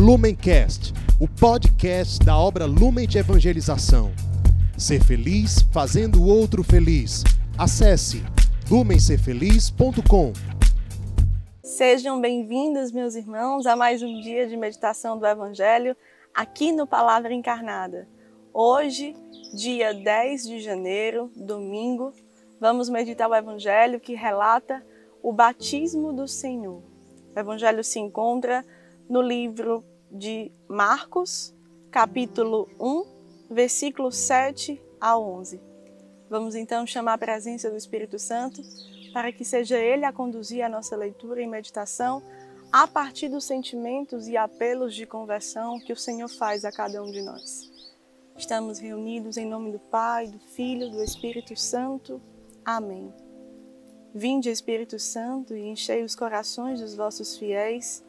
Lumencast, o podcast da obra Lumen de Evangelização. Ser feliz fazendo o outro feliz. Acesse lumencerfeliz.com. Sejam bem-vindos, meus irmãos, a mais um dia de meditação do Evangelho aqui no Palavra Encarnada. Hoje, dia 10 de janeiro, domingo, vamos meditar o Evangelho que relata o batismo do Senhor. O Evangelho se encontra no livro de Marcos, capítulo 1, versículos 7 a 11. Vamos então chamar a presença do Espírito Santo para que seja Ele a conduzir a nossa leitura e meditação a partir dos sentimentos e apelos de conversão que o Senhor faz a cada um de nós. Estamos reunidos em nome do Pai, do Filho, do Espírito Santo. Amém. Vinde, Espírito Santo, e enchei os corações dos vossos fiéis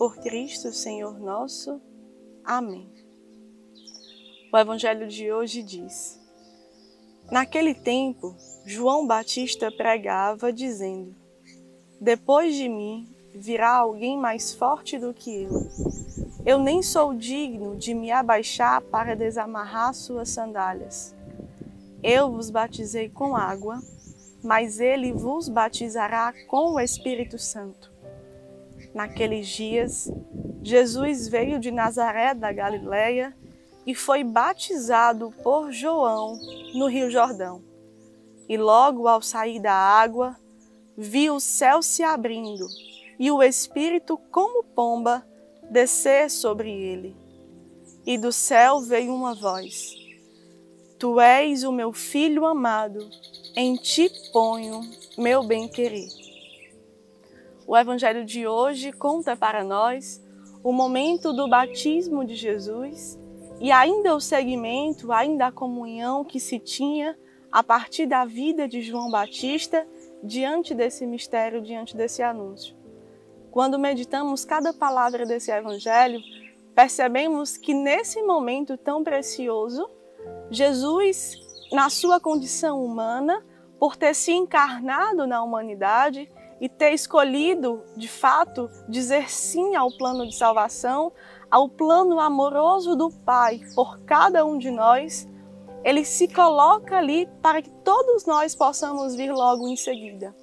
por Cristo, Senhor nosso. Amém. O Evangelho de hoje diz: Naquele tempo, João Batista pregava, dizendo: Depois de mim virá alguém mais forte do que eu. Eu nem sou digno de me abaixar para desamarrar suas sandálias. Eu vos batizei com água, mas ele vos batizará com o Espírito Santo. Naqueles dias, Jesus veio de Nazaré da Galiléia e foi batizado por João no Rio Jordão. E logo ao sair da água, viu o céu se abrindo e o Espírito, como pomba, descer sobre ele. E do céu veio uma voz: Tu és o meu filho amado, em ti ponho meu bem-querer. O Evangelho de hoje conta para nós o momento do batismo de Jesus e ainda o segmento, ainda a comunhão que se tinha a partir da vida de João Batista diante desse mistério, diante desse anúncio. Quando meditamos cada palavra desse Evangelho, percebemos que nesse momento tão precioso, Jesus, na sua condição humana, por ter se encarnado na humanidade, e ter escolhido, de fato, dizer sim ao plano de salvação, ao plano amoroso do Pai por cada um de nós, ele se coloca ali para que todos nós possamos vir logo em seguida.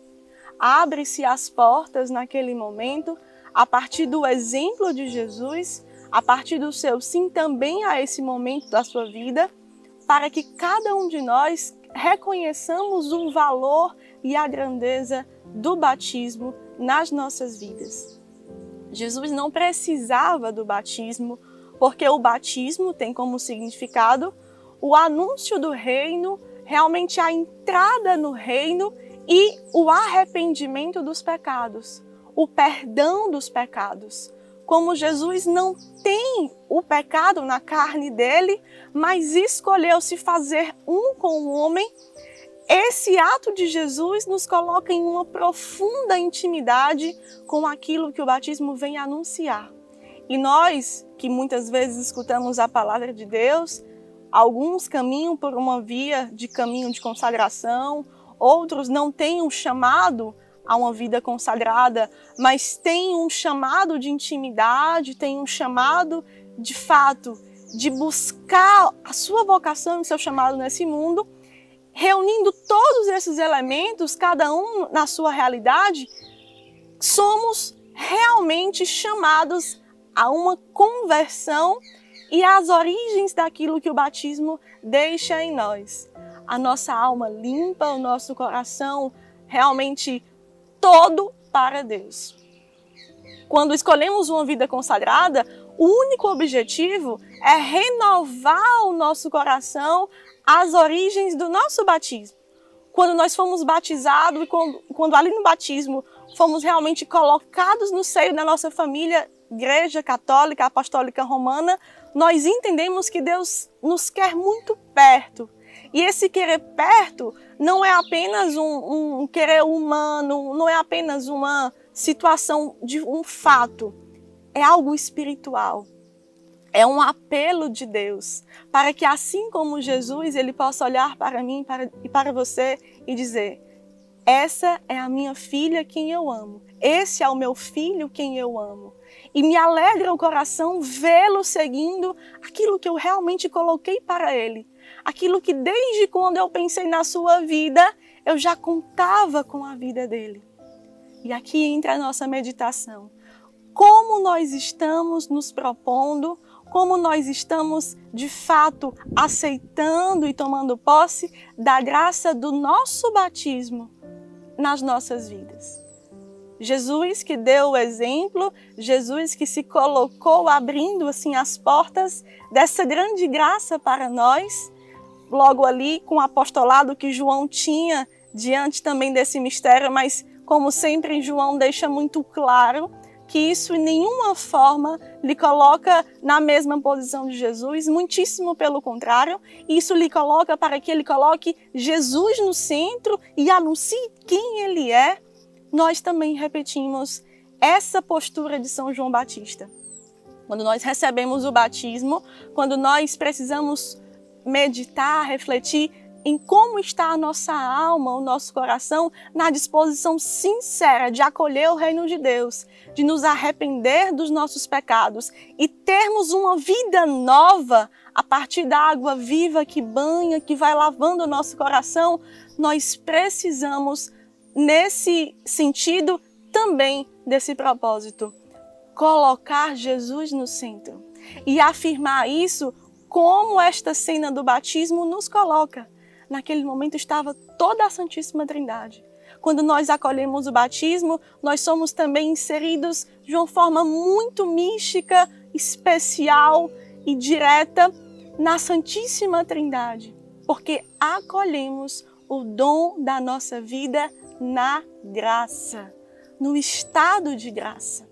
Abre-se as portas naquele momento, a partir do exemplo de Jesus, a partir do seu sim também a esse momento da sua vida, para que cada um de nós reconheçamos o valor e a grandeza do batismo nas nossas vidas. Jesus não precisava do batismo, porque o batismo tem como significado o anúncio do reino, realmente a entrada no reino e o arrependimento dos pecados, o perdão dos pecados. Como Jesus não tem o pecado na carne dele, mas escolheu se fazer um com o homem, esse ato de Jesus nos coloca em uma profunda intimidade com aquilo que o batismo vem anunciar. E nós, que muitas vezes escutamos a palavra de Deus, alguns caminham por uma via de caminho de consagração, outros não têm um chamado a uma vida consagrada, mas têm um chamado de intimidade, têm um chamado de fato de buscar a sua vocação e seu chamado nesse mundo reunindo todos esses elementos, cada um na sua realidade, somos realmente chamados a uma conversão e às origens daquilo que o batismo deixa em nós. A nossa alma limpa, o nosso coração realmente todo para Deus. Quando escolhemos uma vida consagrada, o único objetivo é renovar o nosso coração as origens do nosso batismo. Quando nós fomos batizados e quando, quando ali no batismo fomos realmente colocados no seio da nossa família Igreja Católica Apostólica Romana, nós entendemos que Deus nos quer muito perto. E esse querer perto não é apenas um, um querer humano, não é apenas uma situação de um fato, é algo espiritual. É um apelo de Deus para que, assim como Jesus, ele possa olhar para mim para, e para você e dizer: Essa é a minha filha, quem eu amo. Esse é o meu filho, quem eu amo. E me alegra o coração vê-lo seguindo aquilo que eu realmente coloquei para ele. Aquilo que desde quando eu pensei na sua vida, eu já contava com a vida dele. E aqui entra a nossa meditação. Como nós estamos nos propondo como nós estamos de fato aceitando e tomando posse da graça do nosso batismo nas nossas vidas. Jesus que deu o exemplo, Jesus que se colocou abrindo assim as portas dessa grande graça para nós, logo ali com o apostolado que João tinha diante também desse mistério, mas como sempre João deixa muito claro que isso em nenhuma forma lhe coloca na mesma posição de Jesus, muitíssimo pelo contrário, isso lhe coloca para que ele coloque Jesus no centro e anuncie quem ele é. Nós também repetimos essa postura de São João Batista. Quando nós recebemos o batismo, quando nós precisamos meditar, refletir em como está a nossa alma, o nosso coração, na disposição sincera de acolher o reino de Deus, de nos arrepender dos nossos pecados e termos uma vida nova a partir da água viva que banha, que vai lavando o nosso coração, nós precisamos, nesse sentido, também desse propósito. Colocar Jesus no centro e afirmar isso como esta cena do batismo nos coloca naquele momento estava toda a Santíssima Trindade. Quando nós acolhemos o batismo, nós somos também inseridos de uma forma muito mística, especial e direta na Santíssima Trindade, porque acolhemos o dom da nossa vida na graça, no estado de graça.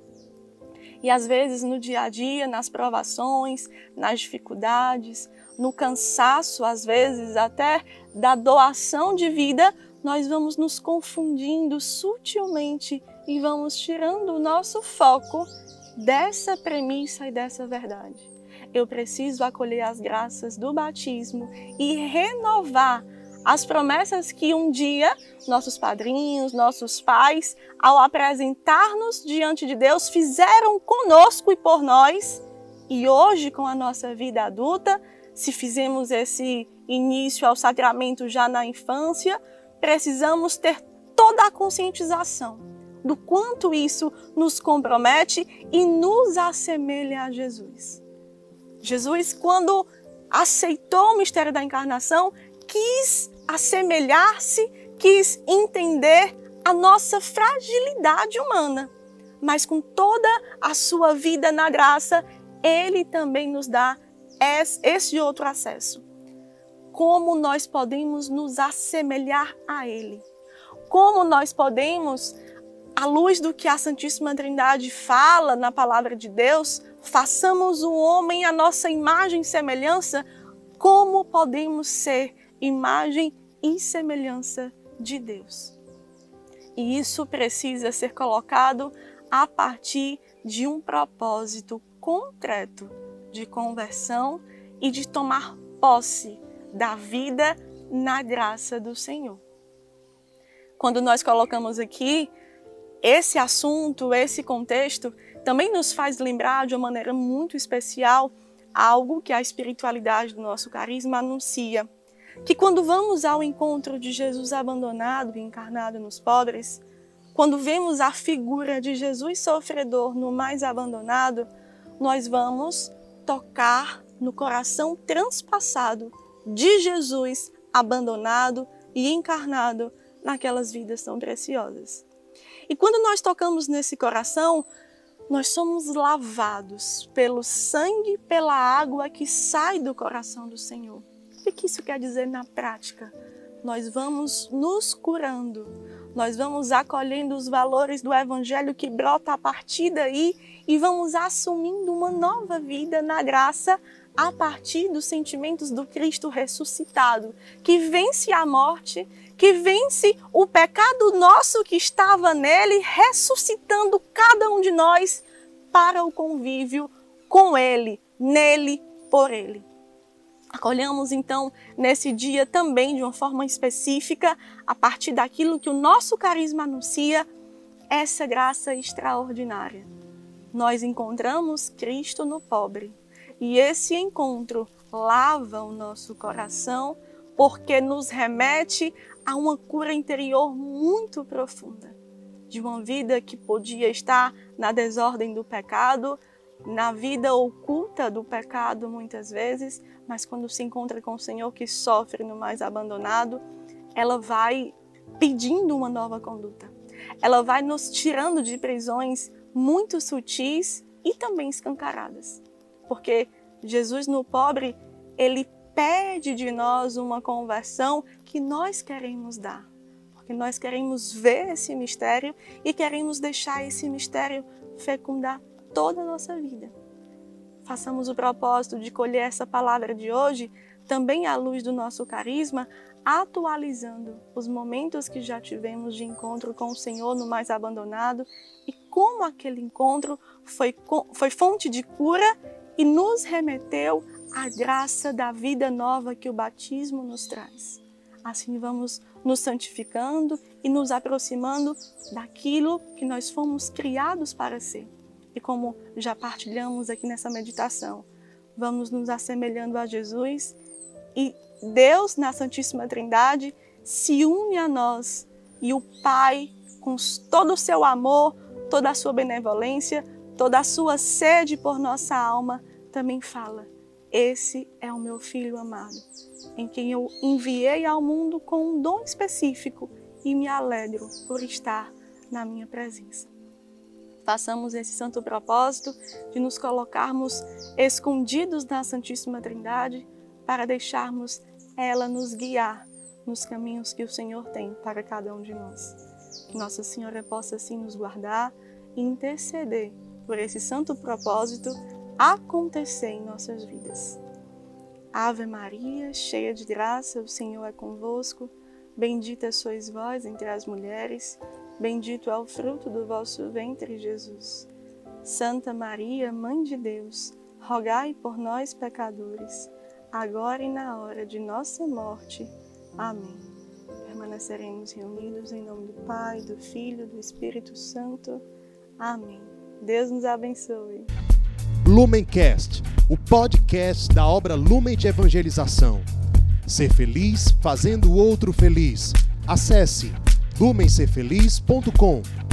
E às vezes no dia a dia, nas provações, nas dificuldades, no cansaço, às vezes até da doação de vida, nós vamos nos confundindo sutilmente e vamos tirando o nosso foco dessa premissa e dessa verdade. Eu preciso acolher as graças do batismo e renovar as promessas que um dia nossos padrinhos, nossos pais, ao apresentar-nos diante de Deus, fizeram conosco e por nós. E hoje, com a nossa vida adulta, se fizemos esse início ao sacramento já na infância, precisamos ter toda a conscientização do quanto isso nos compromete e nos assemelha a Jesus. Jesus, quando aceitou o mistério da encarnação, quis assemelhar-se, quis entender a nossa fragilidade humana, mas com toda a sua vida na graça, ele também nos dá esse outro acesso. Como nós podemos nos assemelhar a Ele? Como nós podemos, à luz do que a Santíssima Trindade fala na palavra de Deus, façamos o homem a nossa imagem e semelhança? Como podemos ser imagem e semelhança de Deus? E isso precisa ser colocado a partir de um propósito concreto de conversão e de tomar posse da vida na graça do Senhor. Quando nós colocamos aqui esse assunto, esse contexto, também nos faz lembrar de uma maneira muito especial algo que a espiritualidade do nosso carisma anuncia. Que quando vamos ao encontro de Jesus abandonado e encarnado nos pobres, quando vemos a figura de Jesus sofredor no mais abandonado, nós vamos tocar no coração transpassado de Jesus abandonado e encarnado naquelas vidas tão preciosas. E quando nós tocamos nesse coração, nós somos lavados pelo sangue, pela água que sai do coração do Senhor. O que isso quer dizer na prática? Nós vamos nos curando, nós vamos acolhendo os valores do Evangelho que brota a partir daí e vamos assumindo uma nova vida na graça a partir dos sentimentos do Cristo ressuscitado, que vence a morte, que vence o pecado nosso que estava nele, ressuscitando cada um de nós para o convívio com ele, nele, por ele. Acolhamos então nesse dia também de uma forma específica, a partir daquilo que o nosso carisma anuncia, essa graça extraordinária. Nós encontramos Cristo no pobre e esse encontro lava o nosso coração porque nos remete a uma cura interior muito profunda, de uma vida que podia estar na desordem do pecado, na vida oculta do pecado muitas vezes, mas quando se encontra com o Senhor que sofre no mais abandonado, ela vai pedindo uma nova conduta. Ela vai nos tirando de prisões muito sutis e também escancaradas. Porque Jesus no pobre, ele pede de nós uma conversão que nós queremos dar. Porque nós queremos ver esse mistério e queremos deixar esse mistério fecundar toda a nossa vida. Façamos o propósito de colher essa palavra de hoje também à luz do nosso carisma, atualizando os momentos que já tivemos de encontro com o Senhor no mais abandonado e como aquele encontro foi, foi fonte de cura e nos remeteu à graça da vida nova que o batismo nos traz. Assim vamos nos santificando e nos aproximando daquilo que nós fomos criados para ser. E como já partilhamos aqui nessa meditação, vamos nos assemelhando a Jesus e Deus, na Santíssima Trindade, se une a nós e o Pai, com todo o seu amor, toda a sua benevolência, toda a sua sede por nossa alma, também fala: Esse é o meu filho amado, em quem eu enviei ao mundo com um dom específico e me alegro por estar na minha presença façamos esse santo propósito de nos colocarmos escondidos na Santíssima Trindade para deixarmos ela nos guiar nos caminhos que o Senhor tem para cada um de nós. Que Nossa Senhora possa assim nos guardar e interceder por esse santo propósito acontecer em nossas vidas. Ave Maria, cheia de graça, o Senhor é convosco. Bendita sois vós entre as mulheres Bendito é o fruto do vosso ventre, Jesus. Santa Maria, Mãe de Deus, rogai por nós, pecadores, agora e na hora de nossa morte. Amém. Permaneceremos reunidos em nome do Pai, do Filho, do Espírito Santo. Amém. Deus nos abençoe. Lumencast, o podcast da obra Lumen de Evangelização. Ser feliz fazendo o outro feliz. Acesse lumencerfeliz.com